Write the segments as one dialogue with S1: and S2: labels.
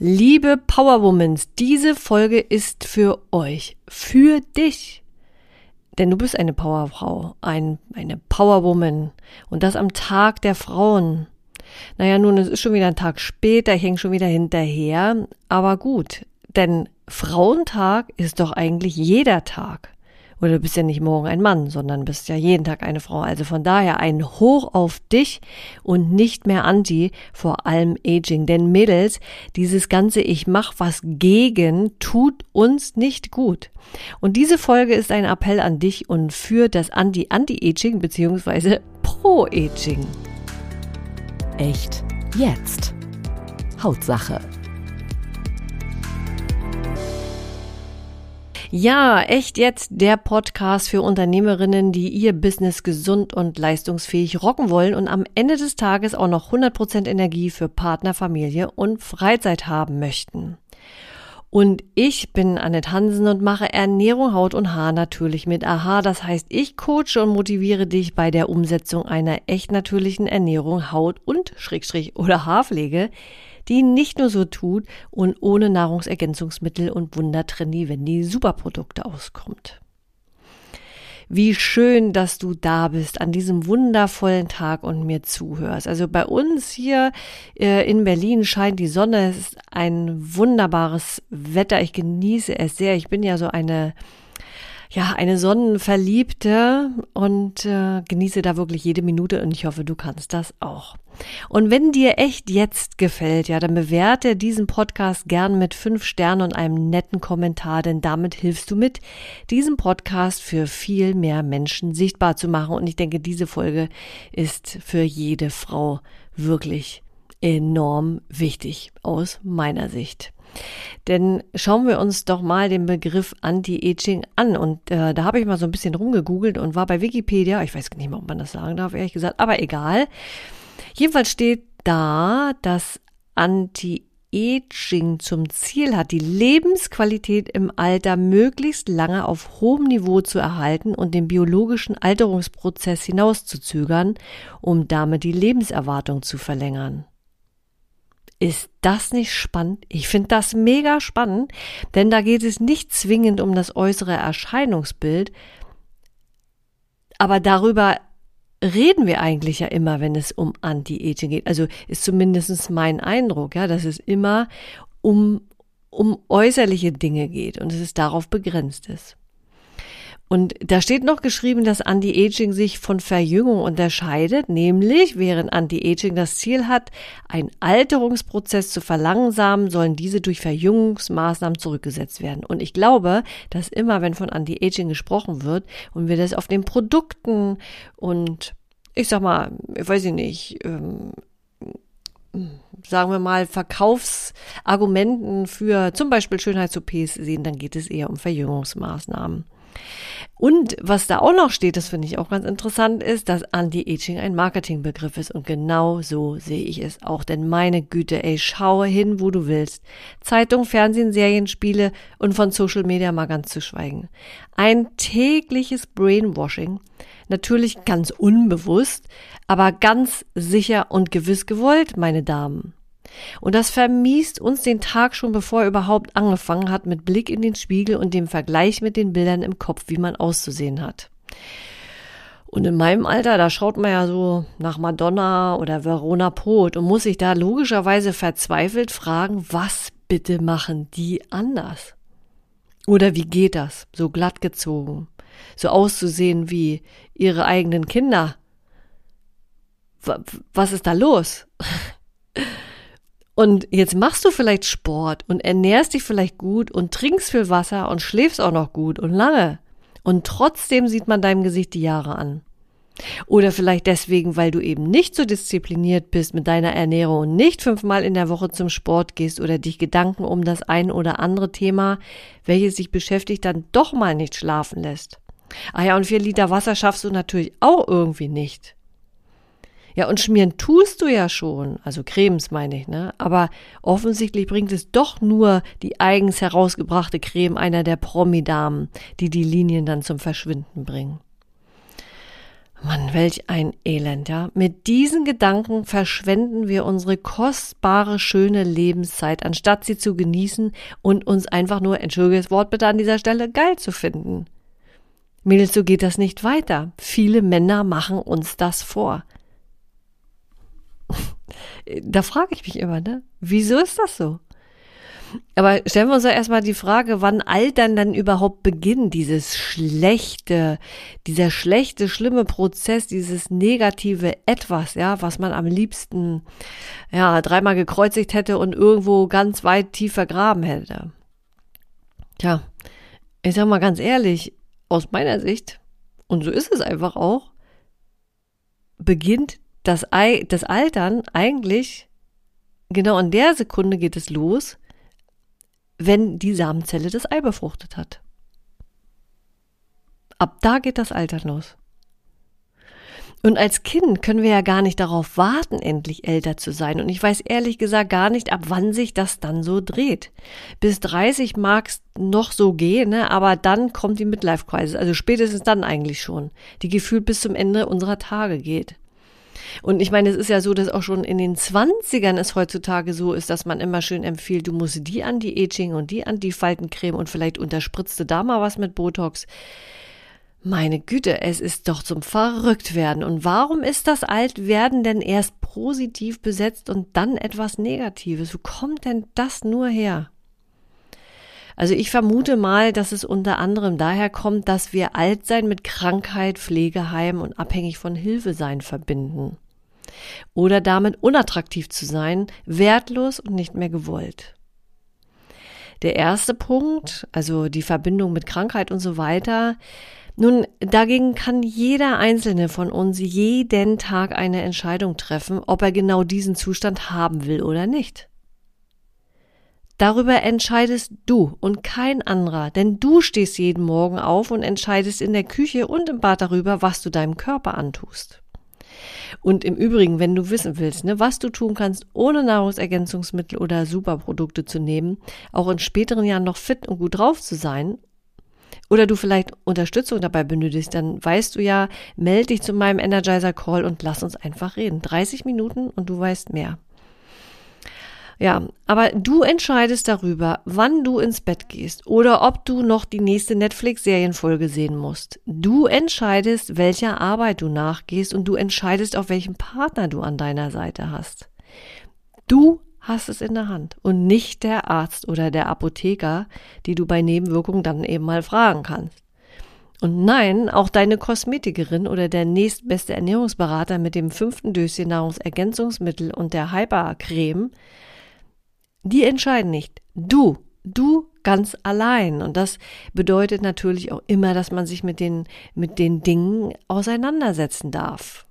S1: Liebe Powerwomans, diese Folge ist für euch, für dich. Denn du bist eine Powerfrau, ein, eine Powerwoman. Und das am Tag der Frauen. Naja, nun, es ist schon wieder ein Tag später, ich hänge schon wieder hinterher. Aber gut, denn Frauentag ist doch eigentlich jeder Tag. Oder du bist ja nicht morgen ein Mann, sondern bist ja jeden Tag eine Frau. Also von daher ein Hoch auf dich und nicht mehr anti, vor allem Aging. Denn Mädels, dieses ganze Ich mach was gegen tut uns nicht gut. Und diese Folge ist ein Appell an dich und für das Anti-Anti-Aging beziehungsweise Pro-Aging.
S2: Echt jetzt. Hautsache
S1: Ja, echt jetzt der Podcast für Unternehmerinnen, die ihr Business gesund und leistungsfähig rocken wollen und am Ende des Tages auch noch 100% Energie für Partner, Familie und Freizeit haben möchten. Und ich bin Annette Hansen und mache Ernährung, Haut und Haar natürlich mit AHA. Das heißt, ich coache und motiviere dich bei der Umsetzung einer echt natürlichen Ernährung, Haut und Schrägstrich oder Haarpflege, die nicht nur so tut und ohne Nahrungsergänzungsmittel und Wundertrenny, wenn die Superprodukte auskommt. Wie schön, dass du da bist an diesem wundervollen Tag und mir zuhörst. Also bei uns hier äh, in Berlin scheint die Sonne. Es ist ein wunderbares Wetter. Ich genieße es sehr. Ich bin ja so eine ja, eine Sonnenverliebte und äh, genieße da wirklich jede Minute und ich hoffe, du kannst das auch. Und wenn dir echt jetzt gefällt, ja, dann bewerte diesen Podcast gern mit fünf Sternen und einem netten Kommentar, denn damit hilfst du mit, diesen Podcast für viel mehr Menschen sichtbar zu machen. Und ich denke, diese Folge ist für jede Frau wirklich enorm wichtig aus meiner Sicht. Denn schauen wir uns doch mal den Begriff Anti-Aging an. Und äh, da habe ich mal so ein bisschen rumgegoogelt und war bei Wikipedia, ich weiß nicht mehr, ob man das sagen darf, ehrlich gesagt, aber egal. Jedenfalls steht da, dass Anti-Aging zum Ziel hat, die Lebensqualität im Alter möglichst lange auf hohem Niveau zu erhalten und den biologischen Alterungsprozess hinauszuzögern, um damit die Lebenserwartung zu verlängern. Ist das nicht spannend? Ich finde das mega spannend, denn da geht es nicht zwingend um das äußere Erscheinungsbild, aber darüber reden wir eigentlich ja immer, wenn es um Anti-Aging geht. Also ist zumindest mein Eindruck, ja, dass es immer um, um äußerliche Dinge geht und dass es darauf begrenzt ist. Und da steht noch geschrieben, dass Anti-Aging sich von Verjüngung unterscheidet, nämlich während Anti-Aging das Ziel hat, einen Alterungsprozess zu verlangsamen, sollen diese durch Verjüngungsmaßnahmen zurückgesetzt werden. Und ich glaube, dass immer, wenn von Anti-Aging gesprochen wird und wir das auf den Produkten und ich sag mal, ich weiß ich nicht, ähm, sagen wir mal, Verkaufsargumenten für zum Beispiel Schönheits-OPs sehen, dann geht es eher um Verjüngungsmaßnahmen. Und was da auch noch steht, das finde ich auch ganz interessant, ist, dass Anti-Aging ein Marketingbegriff ist. Und genau so sehe ich es auch. Denn meine Güte, ey, schaue hin, wo du willst. Zeitung, Fernsehen, Serien, Spiele und von Social Media mal ganz zu schweigen. Ein tägliches Brainwashing. Natürlich ganz unbewusst, aber ganz sicher und gewiss gewollt, meine Damen. Und das vermiest uns den Tag schon bevor er überhaupt angefangen hat, mit Blick in den Spiegel und dem Vergleich mit den Bildern im Kopf, wie man auszusehen hat. Und in meinem Alter, da schaut man ja so nach Madonna oder Verona Pot und muss sich da logischerweise verzweifelt fragen, was bitte machen die anders? Oder wie geht das? So glatt gezogen, so auszusehen wie ihre eigenen Kinder. Was ist da los? Und jetzt machst du vielleicht Sport und ernährst dich vielleicht gut und trinkst viel Wasser und schläfst auch noch gut und lange. Und trotzdem sieht man deinem Gesicht die Jahre an. Oder vielleicht deswegen, weil du eben nicht so diszipliniert bist mit deiner Ernährung und nicht fünfmal in der Woche zum Sport gehst oder dich Gedanken um das ein oder andere Thema, welches sich beschäftigt, dann doch mal nicht schlafen lässt. Ah ja, und vier Liter Wasser schaffst du natürlich auch irgendwie nicht. Ja, und schmieren tust du ja schon, also Cremes meine ich, ne? Aber offensichtlich bringt es doch nur die eigens herausgebrachte Creme einer der Promi-Damen, die die Linien dann zum Verschwinden bringen. Mann, welch ein Elend, ja. Mit diesen Gedanken verschwenden wir unsere kostbare, schöne Lebenszeit, anstatt sie zu genießen und uns einfach nur, entschuldige das Wort bitte an dieser Stelle, geil zu finden. Mädels, so geht das nicht weiter. Viele Männer machen uns das vor. Da frage ich mich immer, ne? Wieso ist das so? Aber stellen wir uns doch erstmal die Frage, wann Altern dann überhaupt beginnt, dieses schlechte, dieser schlechte, schlimme Prozess, dieses negative Etwas, ja, was man am liebsten, ja, dreimal gekreuzigt hätte und irgendwo ganz weit tief vergraben hätte. Tja, ich sag mal ganz ehrlich, aus meiner Sicht, und so ist es einfach auch, beginnt das, das Altern eigentlich, genau an der Sekunde geht es los, wenn die Samenzelle das Ei befruchtet hat. Ab da geht das Altern los. Und als Kind können wir ja gar nicht darauf warten, endlich älter zu sein. Und ich weiß ehrlich gesagt gar nicht, ab wann sich das dann so dreht. Bis 30 mag es noch so gehen, ne? aber dann kommt die Midlife-Crisis. Also spätestens dann eigentlich schon. Die gefühlt bis zum Ende unserer Tage geht. Und ich meine, es ist ja so, dass auch schon in den Zwanzigern es heutzutage so ist, dass man immer schön empfiehlt, du musst die Anti-Aging und die Anti-Faltencreme und vielleicht unterspritzt du da mal was mit Botox. Meine Güte, es ist doch zum Verrücktwerden. Und warum ist das Altwerden denn erst positiv besetzt und dann etwas Negatives? Wo kommt denn das nur her? Also ich vermute mal, dass es unter anderem daher kommt, dass wir Altsein mit Krankheit, Pflegeheim und abhängig von Hilfe sein verbinden. Oder damit unattraktiv zu sein, wertlos und nicht mehr gewollt. Der erste Punkt, also die Verbindung mit Krankheit und so weiter, nun, dagegen kann jeder einzelne von uns jeden Tag eine Entscheidung treffen, ob er genau diesen Zustand haben will oder nicht. Darüber entscheidest du und kein anderer, denn du stehst jeden Morgen auf und entscheidest in der Küche und im Bad darüber, was du deinem Körper antust. Und im Übrigen, wenn du wissen willst, ne, was du tun kannst, ohne Nahrungsergänzungsmittel oder Superprodukte zu nehmen, auch in späteren Jahren noch fit und gut drauf zu sein, oder du vielleicht Unterstützung dabei benötigst, dann weißt du ja, melde dich zu meinem Energizer Call und lass uns einfach reden. 30 Minuten und du weißt mehr. Ja, aber du entscheidest darüber, wann du ins Bett gehst oder ob du noch die nächste Netflix-Serienfolge sehen musst. Du entscheidest, welcher Arbeit du nachgehst und du entscheidest, auf welchen Partner du an deiner Seite hast. Du hast es in der Hand und nicht der Arzt oder der Apotheker, die du bei Nebenwirkungen dann eben mal fragen kannst. Und nein, auch deine Kosmetikerin oder der nächstbeste Ernährungsberater mit dem fünften Döschen Nahrungsergänzungsmittel und der Hypercreme die entscheiden nicht. Du, du ganz allein. Und das bedeutet natürlich auch immer, dass man sich mit den, mit den Dingen auseinandersetzen darf.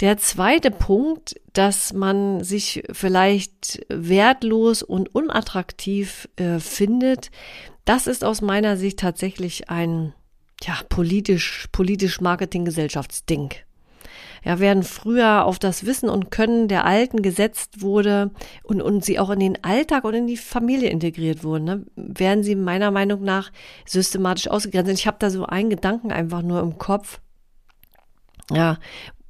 S1: Der zweite Punkt, dass man sich vielleicht wertlos und unattraktiv äh, findet, das ist aus meiner Sicht tatsächlich ein ja, politisch, politisch Marketing-Gesellschaftsding ja, während früher auf das Wissen und Können der Alten gesetzt wurde und, und sie auch in den Alltag und in die Familie integriert wurden, ne, werden sie meiner Meinung nach systematisch ausgegrenzt. Ich habe da so einen Gedanken einfach nur im Kopf, ja,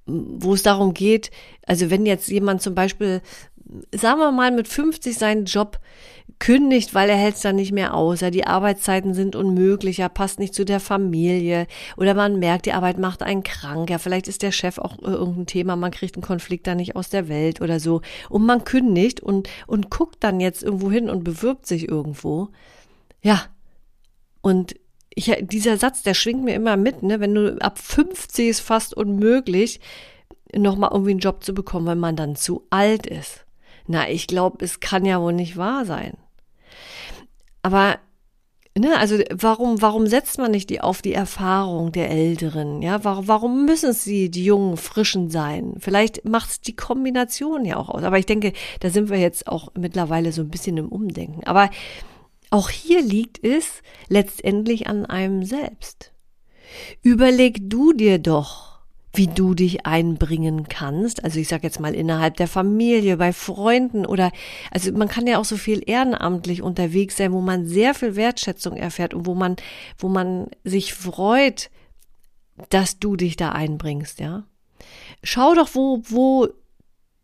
S1: wo es darum geht, also wenn jetzt jemand zum Beispiel, sagen wir mal, mit 50 seinen Job kündigt, weil er hält es dann nicht mehr aus. Ja, die Arbeitszeiten sind unmöglich, er passt nicht zu der Familie oder man merkt, die Arbeit macht einen krank. Ja, vielleicht ist der Chef auch äh, irgendein Thema, man kriegt einen Konflikt da nicht aus der Welt oder so und man kündigt und und guckt dann jetzt irgendwo hin und bewirbt sich irgendwo. Ja. Und ich, dieser Satz, der schwingt mir immer mit, ne? Wenn du ab 50 ist fast unmöglich, nochmal irgendwie einen Job zu bekommen, weil man dann zu alt ist. Na, ich glaube, es kann ja wohl nicht wahr sein. Aber Ne, also warum, warum setzt man nicht die auf die Erfahrung der Älteren? Ja, warum, warum müssen sie die jungen Frischen sein? Vielleicht macht es die Kombination ja auch aus. Aber ich denke, da sind wir jetzt auch mittlerweile so ein bisschen im Umdenken. Aber auch hier liegt es letztendlich an einem selbst. Überleg du dir doch, wie du dich einbringen kannst. Also ich sage jetzt mal innerhalb der Familie, bei Freunden oder also man kann ja auch so viel ehrenamtlich unterwegs sein, wo man sehr viel Wertschätzung erfährt und wo man wo man sich freut, dass du dich da einbringst, ja. Schau doch, wo wo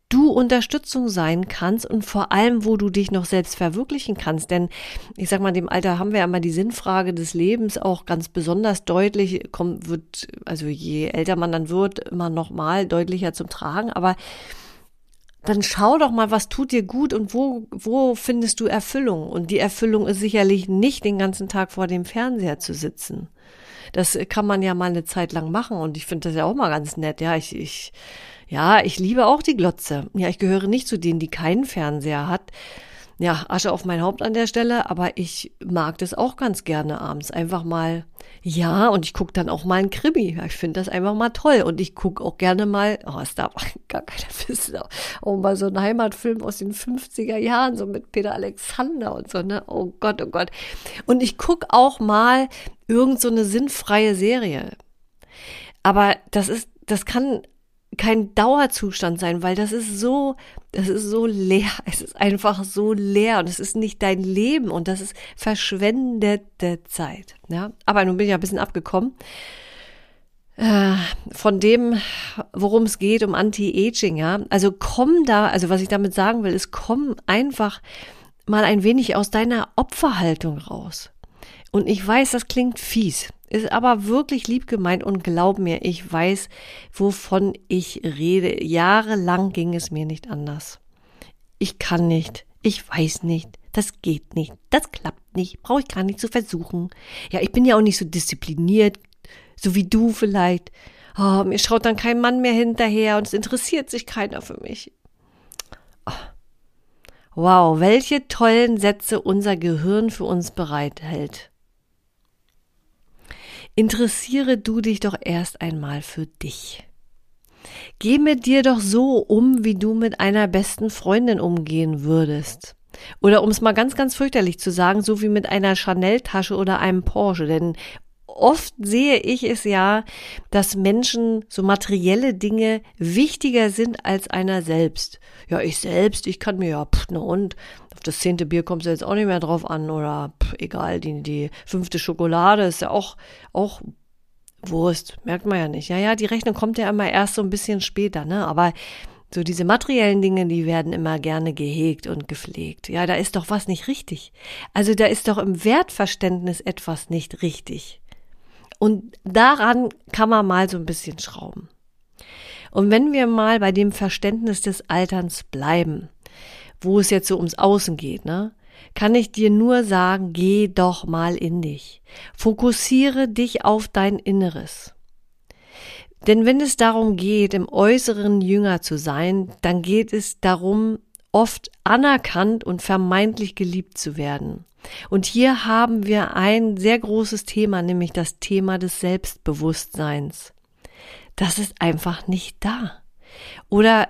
S1: du Unterstützung sein kannst und vor allem, wo du dich noch selbst verwirklichen kannst. Denn ich sag mal, dem Alter haben wir ja immer die Sinnfrage des Lebens auch ganz besonders deutlich, kommt, wird, also je älter man dann wird, immer noch mal deutlicher zum Tragen. Aber dann schau doch mal, was tut dir gut und wo, wo findest du Erfüllung? Und die Erfüllung ist sicherlich nicht den ganzen Tag vor dem Fernseher zu sitzen. Das kann man ja mal eine Zeit lang machen und ich finde das ja auch mal ganz nett. Ja, ich, ich ja, ich liebe auch die Glotze. Ja, ich gehöre nicht zu denen, die keinen Fernseher hat. Ja, Asche auf mein Haupt an der Stelle, aber ich mag das auch ganz gerne abends. Einfach mal, ja, und ich gucke dann auch mal ein Krimi. Ich finde das einfach mal toll. Und ich gucke auch gerne mal, oh, es darf gar keiner wissen, auch mal so ein Heimatfilm aus den 50er Jahren, so mit Peter Alexander und so, ne? Oh Gott, oh Gott. Und ich gucke auch mal irgend so eine sinnfreie Serie. Aber das ist, das kann kein Dauerzustand sein, weil das ist so, das ist so leer. Es ist einfach so leer und es ist nicht dein Leben und das ist verschwendete Zeit. Ja, aber nun bin ich ja ein bisschen abgekommen äh, von dem, worum es geht, um Anti-Aging. Ja, also komm da, also was ich damit sagen will, ist komm einfach mal ein wenig aus deiner Opferhaltung raus. Und ich weiß, das klingt fies. Ist aber wirklich lieb gemeint und glaub mir, ich weiß, wovon ich rede. Jahrelang ging es mir nicht anders. Ich kann nicht, ich weiß nicht, das geht nicht, das klappt nicht, brauche ich gar nicht zu versuchen. Ja, ich bin ja auch nicht so diszipliniert, so wie du vielleicht. Oh, mir schaut dann kein Mann mehr hinterher und es interessiert sich keiner für mich. Oh. Wow, welche tollen Sätze unser Gehirn für uns bereithält. Interessiere du dich doch erst einmal für dich. Geh mit dir doch so um, wie du mit einer besten Freundin umgehen würdest. Oder um es mal ganz, ganz fürchterlich zu sagen, so wie mit einer Chanel-Tasche oder einem Porsche. Denn oft sehe ich es ja, dass Menschen so materielle Dinge wichtiger sind als einer selbst. Ja, ich selbst, ich kann mir ja, pff, na und, auf das zehnte Bier kommt es jetzt auch nicht mehr drauf an oder pff, egal, die, die fünfte Schokolade ist ja auch, auch Wurst, merkt man ja nicht. Ja, ja, die Rechnung kommt ja immer erst so ein bisschen später, ne, aber so diese materiellen Dinge, die werden immer gerne gehegt und gepflegt. Ja, da ist doch was nicht richtig. Also da ist doch im Wertverständnis etwas nicht richtig. Und daran kann man mal so ein bisschen schrauben. Und wenn wir mal bei dem Verständnis des Alterns bleiben, wo es jetzt so ums Außen geht, ne, kann ich dir nur sagen, geh doch mal in dich. Fokussiere dich auf dein Inneres. Denn wenn es darum geht, im Äußeren jünger zu sein, dann geht es darum, oft anerkannt und vermeintlich geliebt zu werden. Und hier haben wir ein sehr großes Thema, nämlich das Thema des Selbstbewusstseins. Das ist einfach nicht da. Oder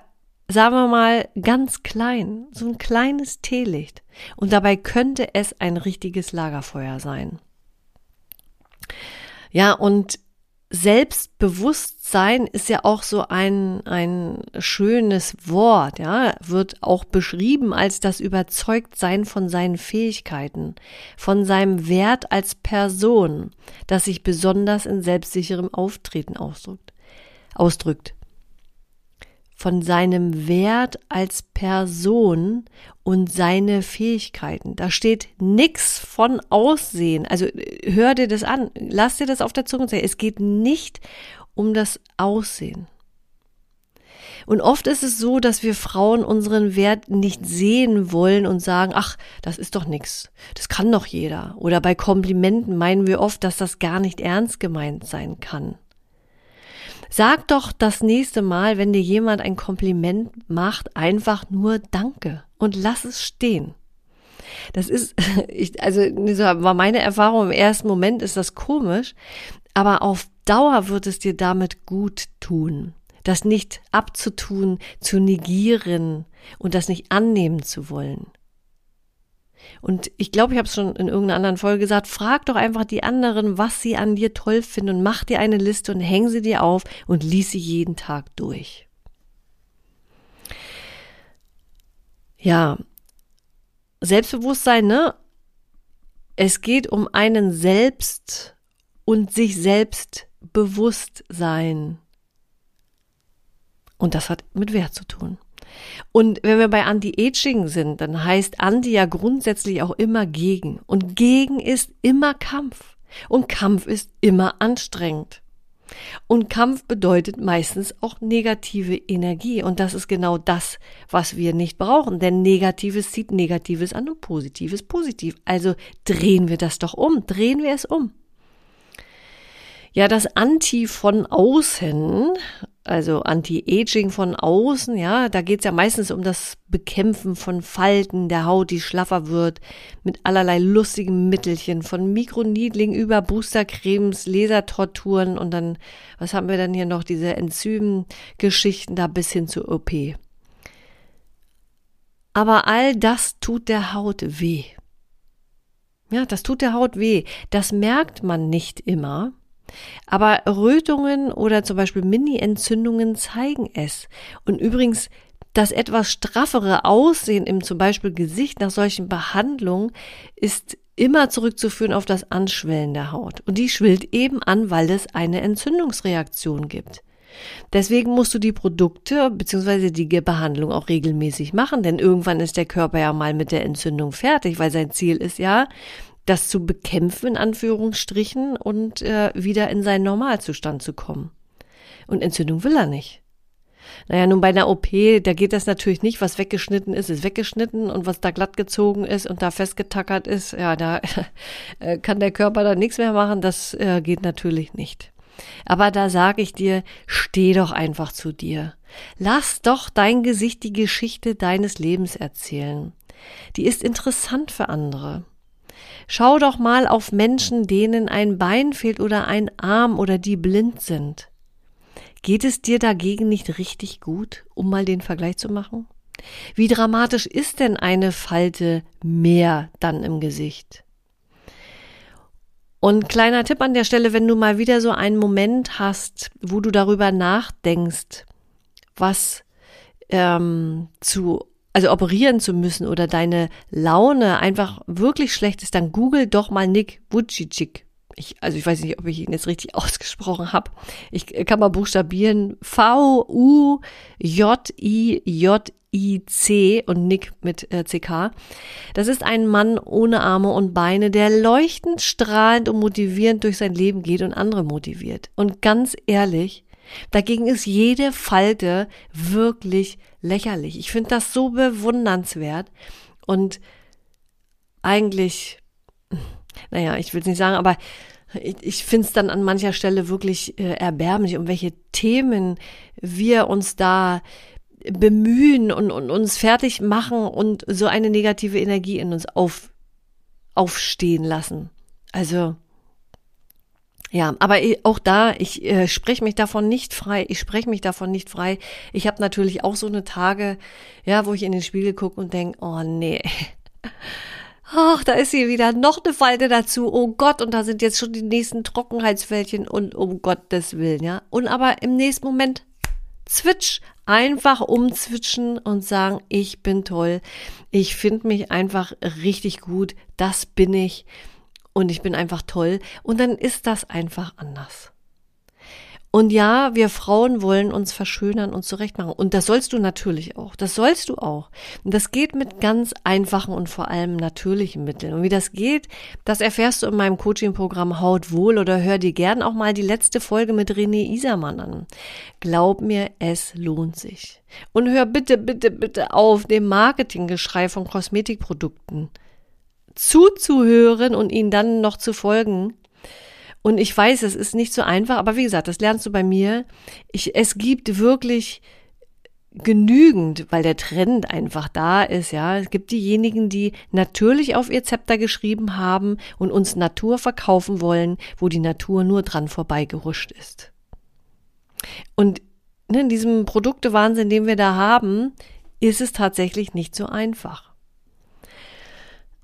S1: sagen wir mal ganz klein, so ein kleines Teelicht. Und dabei könnte es ein richtiges Lagerfeuer sein. Ja, und Selbstbewusstsein ist ja auch so ein, ein schönes Wort, ja, wird auch beschrieben als das Überzeugtsein von seinen Fähigkeiten, von seinem Wert als Person, das sich besonders in selbstsicherem Auftreten ausdrückt. Ausdrückt von seinem Wert als Person und seine Fähigkeiten. Da steht nix von Aussehen. Also hör dir das an, lass dir das auf der Zunge sagen. Es geht nicht um das Aussehen. Und oft ist es so, dass wir Frauen unseren Wert nicht sehen wollen und sagen, ach, das ist doch nix. Das kann doch jeder. Oder bei Komplimenten meinen wir oft, dass das gar nicht ernst gemeint sein kann. Sag doch das nächste Mal, wenn dir jemand ein Kompliment macht, einfach nur Danke und lass es stehen. Das ist, ich, also so war meine Erfahrung. Im ersten Moment ist das komisch, aber auf Dauer wird es dir damit gut tun. Das nicht abzutun, zu negieren und das nicht annehmen zu wollen. Und ich glaube, ich habe es schon in irgendeiner anderen Folge gesagt, frag doch einfach die anderen, was sie an dir toll finden und mach dir eine Liste und häng sie dir auf und lies sie jeden Tag durch. Ja, Selbstbewusstsein, ne? Es geht um einen selbst und sich selbst sein. Und das hat mit Wert zu tun. Und wenn wir bei Anti-Aging sind, dann heißt Anti ja grundsätzlich auch immer gegen. Und gegen ist immer Kampf. Und Kampf ist immer anstrengend. Und Kampf bedeutet meistens auch negative Energie. Und das ist genau das, was wir nicht brauchen. Denn Negatives zieht Negatives an und Positives positiv. Also drehen wir das doch um. Drehen wir es um. Ja, das Anti von außen, also Anti-Aging von außen, ja, da geht's ja meistens um das Bekämpfen von Falten der Haut, die schlaffer wird, mit allerlei lustigen Mittelchen, von Mikroneedling über Boostercremes, Lasertorturen und dann, was haben wir dann hier noch, diese Enzymgeschichten da bis hin zur OP. Aber all das tut der Haut weh. Ja, das tut der Haut weh. Das merkt man nicht immer. Aber Rötungen oder zum Beispiel Mini-Entzündungen zeigen es. Und übrigens, das etwas straffere Aussehen im zum Beispiel Gesicht nach solchen Behandlungen ist immer zurückzuführen auf das Anschwellen der Haut. Und die schwillt eben an, weil es eine Entzündungsreaktion gibt. Deswegen musst du die Produkte bzw. die Behandlung auch regelmäßig machen, denn irgendwann ist der Körper ja mal mit der Entzündung fertig, weil sein Ziel ist ja, das zu bekämpfen, in Anführungsstrichen, und äh, wieder in seinen Normalzustand zu kommen. Und Entzündung will er nicht. Naja, nun bei einer OP, da geht das natürlich nicht, was weggeschnitten ist, ist weggeschnitten und was da glatt gezogen ist und da festgetackert ist, ja, da äh, kann der Körper dann nichts mehr machen, das äh, geht natürlich nicht. Aber da sage ich dir, steh doch einfach zu dir. Lass doch dein Gesicht die Geschichte deines Lebens erzählen. Die ist interessant für andere. Schau doch mal auf Menschen, denen ein Bein fehlt oder ein Arm oder die blind sind. Geht es dir dagegen nicht richtig gut, um mal den Vergleich zu machen? Wie dramatisch ist denn eine Falte mehr dann im Gesicht? Und kleiner Tipp an der Stelle, wenn du mal wieder so einen Moment hast, wo du darüber nachdenkst, was ähm, zu also operieren zu müssen oder deine Laune einfach wirklich schlecht ist, dann google doch mal Nick Vujicic. Ich, also ich weiß nicht, ob ich ihn jetzt richtig ausgesprochen habe. Ich kann mal buchstabieren V-U-J-I-J-I-C und Nick mit äh, CK. Das ist ein Mann ohne Arme und Beine, der leuchtend, strahlend und motivierend durch sein Leben geht und andere motiviert. Und ganz ehrlich, Dagegen ist jede Falte wirklich lächerlich. Ich finde das so bewundernswert und eigentlich, naja, ich will es nicht sagen, aber ich, ich finde es dann an mancher Stelle wirklich äh, erbärmlich, um welche Themen wir uns da bemühen und, und uns fertig machen und so eine negative Energie in uns auf, aufstehen lassen. Also, ja, aber auch da, ich äh, spreche mich davon nicht frei. Ich spreche mich davon nicht frei. Ich habe natürlich auch so eine Tage, ja, wo ich in den Spiegel gucke und denk, oh nee. Ach, da ist hier wieder noch eine Falte dazu. Oh Gott, und da sind jetzt schon die nächsten Trockenheitsfältchen und um Gottes Willen, ja. Und aber im nächsten Moment zwitsch, einfach umzwitschen und sagen, ich bin toll. Ich finde mich einfach richtig gut. Das bin ich und ich bin einfach toll und dann ist das einfach anders. Und ja, wir Frauen wollen uns verschönern und zurechtmachen. Und das sollst du natürlich auch. Das sollst du auch. Und das geht mit ganz einfachen und vor allem natürlichen Mitteln. Und wie das geht, das erfährst du in meinem Coaching-Programm Haut wohl oder hör dir gern auch mal die letzte Folge mit René Isermann an. Glaub mir, es lohnt sich. Und hör bitte, bitte, bitte auf dem Marketinggeschrei von Kosmetikprodukten zuzuhören und ihnen dann noch zu folgen. Und ich weiß, es ist nicht so einfach, aber wie gesagt, das lernst du bei mir. Ich, es gibt wirklich genügend, weil der Trend einfach da ist, ja. Es gibt diejenigen, die natürlich auf ihr Zepter geschrieben haben und uns Natur verkaufen wollen, wo die Natur nur dran vorbeigehuscht ist. Und ne, in diesem Produktewahnsinn, den wir da haben, ist es tatsächlich nicht so einfach.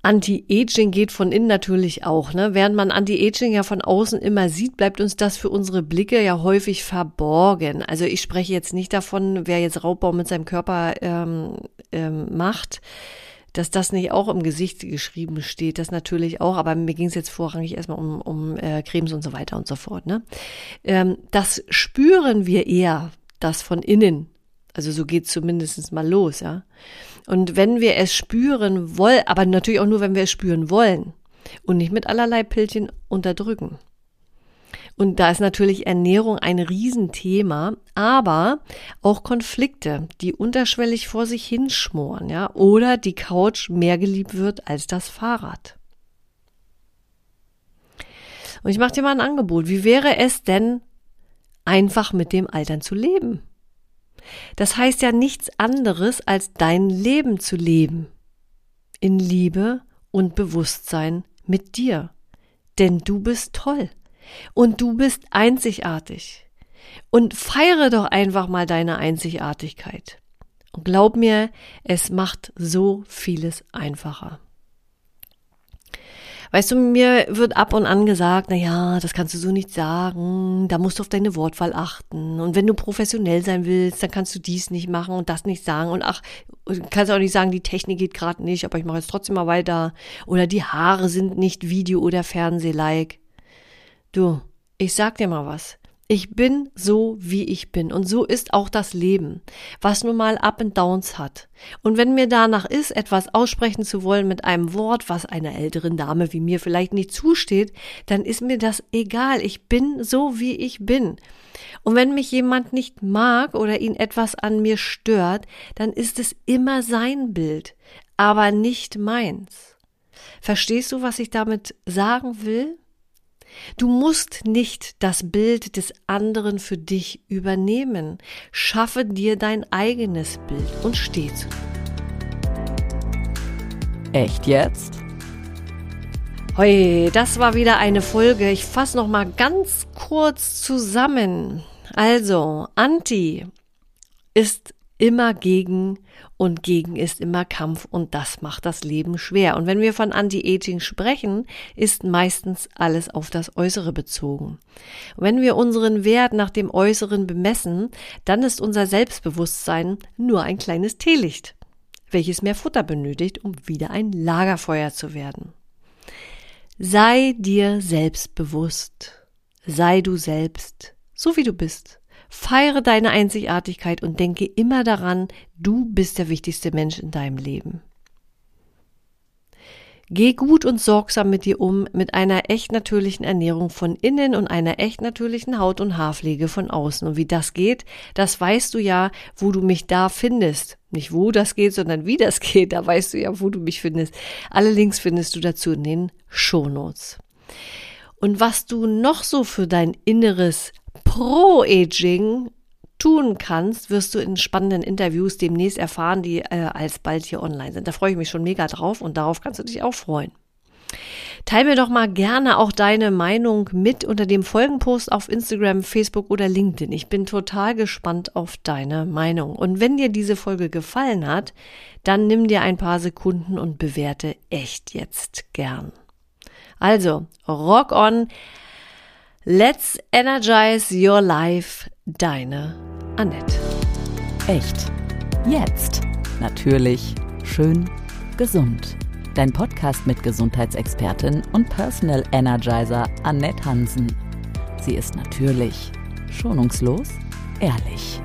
S1: Anti-Aging geht von innen natürlich auch. Ne? Während man Anti-Aging ja von außen immer sieht, bleibt uns das für unsere Blicke ja häufig verborgen. Also ich spreche jetzt nicht davon, wer jetzt Raubbau mit seinem Körper ähm, ähm, macht, dass das nicht auch im Gesicht geschrieben steht. Das natürlich auch, aber mir ging es jetzt vorrangig erstmal um, um äh, Cremes und so weiter und so fort. Ne? Ähm, das spüren wir eher, das von innen. Also so geht zumindest mal los, ja. Und wenn wir es spüren wollen, aber natürlich auch nur, wenn wir es spüren wollen und nicht mit allerlei Pillchen unterdrücken. Und da ist natürlich Ernährung ein Riesenthema, aber auch Konflikte, die unterschwellig vor sich hinschmoren, ja, oder die Couch mehr geliebt wird als das Fahrrad. Und ich mache dir mal ein Angebot. Wie wäre es denn, einfach mit dem Altern zu leben? Das heißt ja nichts anderes, als dein Leben zu leben. In Liebe und Bewusstsein mit dir. Denn du bist toll. Und du bist einzigartig. Und feiere doch einfach mal deine Einzigartigkeit. Und glaub mir, es macht so vieles einfacher. Weißt du, mir wird ab und an gesagt, na ja, das kannst du so nicht sagen, da musst du auf deine Wortwahl achten. Und wenn du professionell sein willst, dann kannst du dies nicht machen und das nicht sagen. Und ach, kannst auch nicht sagen, die Technik geht gerade nicht, aber ich mache jetzt trotzdem mal weiter. Oder die Haare sind nicht Video- oder Fernseh-like. Du, ich sag dir mal was. Ich bin so, wie ich bin. Und so ist auch das Leben, was nun mal Up and Downs hat. Und wenn mir danach ist, etwas aussprechen zu wollen mit einem Wort, was einer älteren Dame wie mir vielleicht nicht zusteht, dann ist mir das egal. Ich bin so, wie ich bin. Und wenn mich jemand nicht mag oder ihn etwas an mir stört, dann ist es immer sein Bild, aber nicht meins. Verstehst du, was ich damit sagen will? Du musst nicht das Bild des anderen für dich übernehmen. Schaffe dir dein eigenes Bild und steh zu.
S2: Echt jetzt?
S1: Hoi, das war wieder eine Folge. Ich fasse noch mal ganz kurz zusammen. Also, Anti ist immer gegen und gegen ist immer Kampf und das macht das Leben schwer. Und wenn wir von Anti-Aging sprechen, ist meistens alles auf das Äußere bezogen. Und wenn wir unseren Wert nach dem Äußeren bemessen, dann ist unser Selbstbewusstsein nur ein kleines Teelicht, welches mehr Futter benötigt, um wieder ein Lagerfeuer zu werden. Sei dir selbstbewusst. Sei du selbst, so wie du bist. Feiere deine Einzigartigkeit und denke immer daran, du bist der wichtigste Mensch in deinem Leben. Geh gut und sorgsam mit dir um, mit einer echt natürlichen Ernährung von innen und einer echt natürlichen Haut- und Haarpflege von außen. Und wie das geht, das weißt du ja, wo du mich da findest. Nicht wo das geht, sondern wie das geht, da weißt du ja, wo du mich findest. Alle Links findest du dazu in den Shownotes. Und was du noch so für dein inneres Pro-Aging tun kannst, wirst du in spannenden Interviews demnächst erfahren, die äh, alsbald hier online sind. Da freue ich mich schon mega drauf und darauf kannst du dich auch freuen. Teil mir doch mal gerne auch deine Meinung mit unter dem Folgenpost auf Instagram, Facebook oder LinkedIn. Ich bin total gespannt auf deine Meinung. Und wenn dir diese Folge gefallen hat, dann nimm dir ein paar Sekunden und bewerte echt jetzt gern. Also, rock on! Let's energize your life. Deine Annette.
S2: Echt. Jetzt. Natürlich. Schön. Gesund. Dein Podcast mit Gesundheitsexpertin und Personal Energizer Annette Hansen. Sie ist natürlich, schonungslos, ehrlich.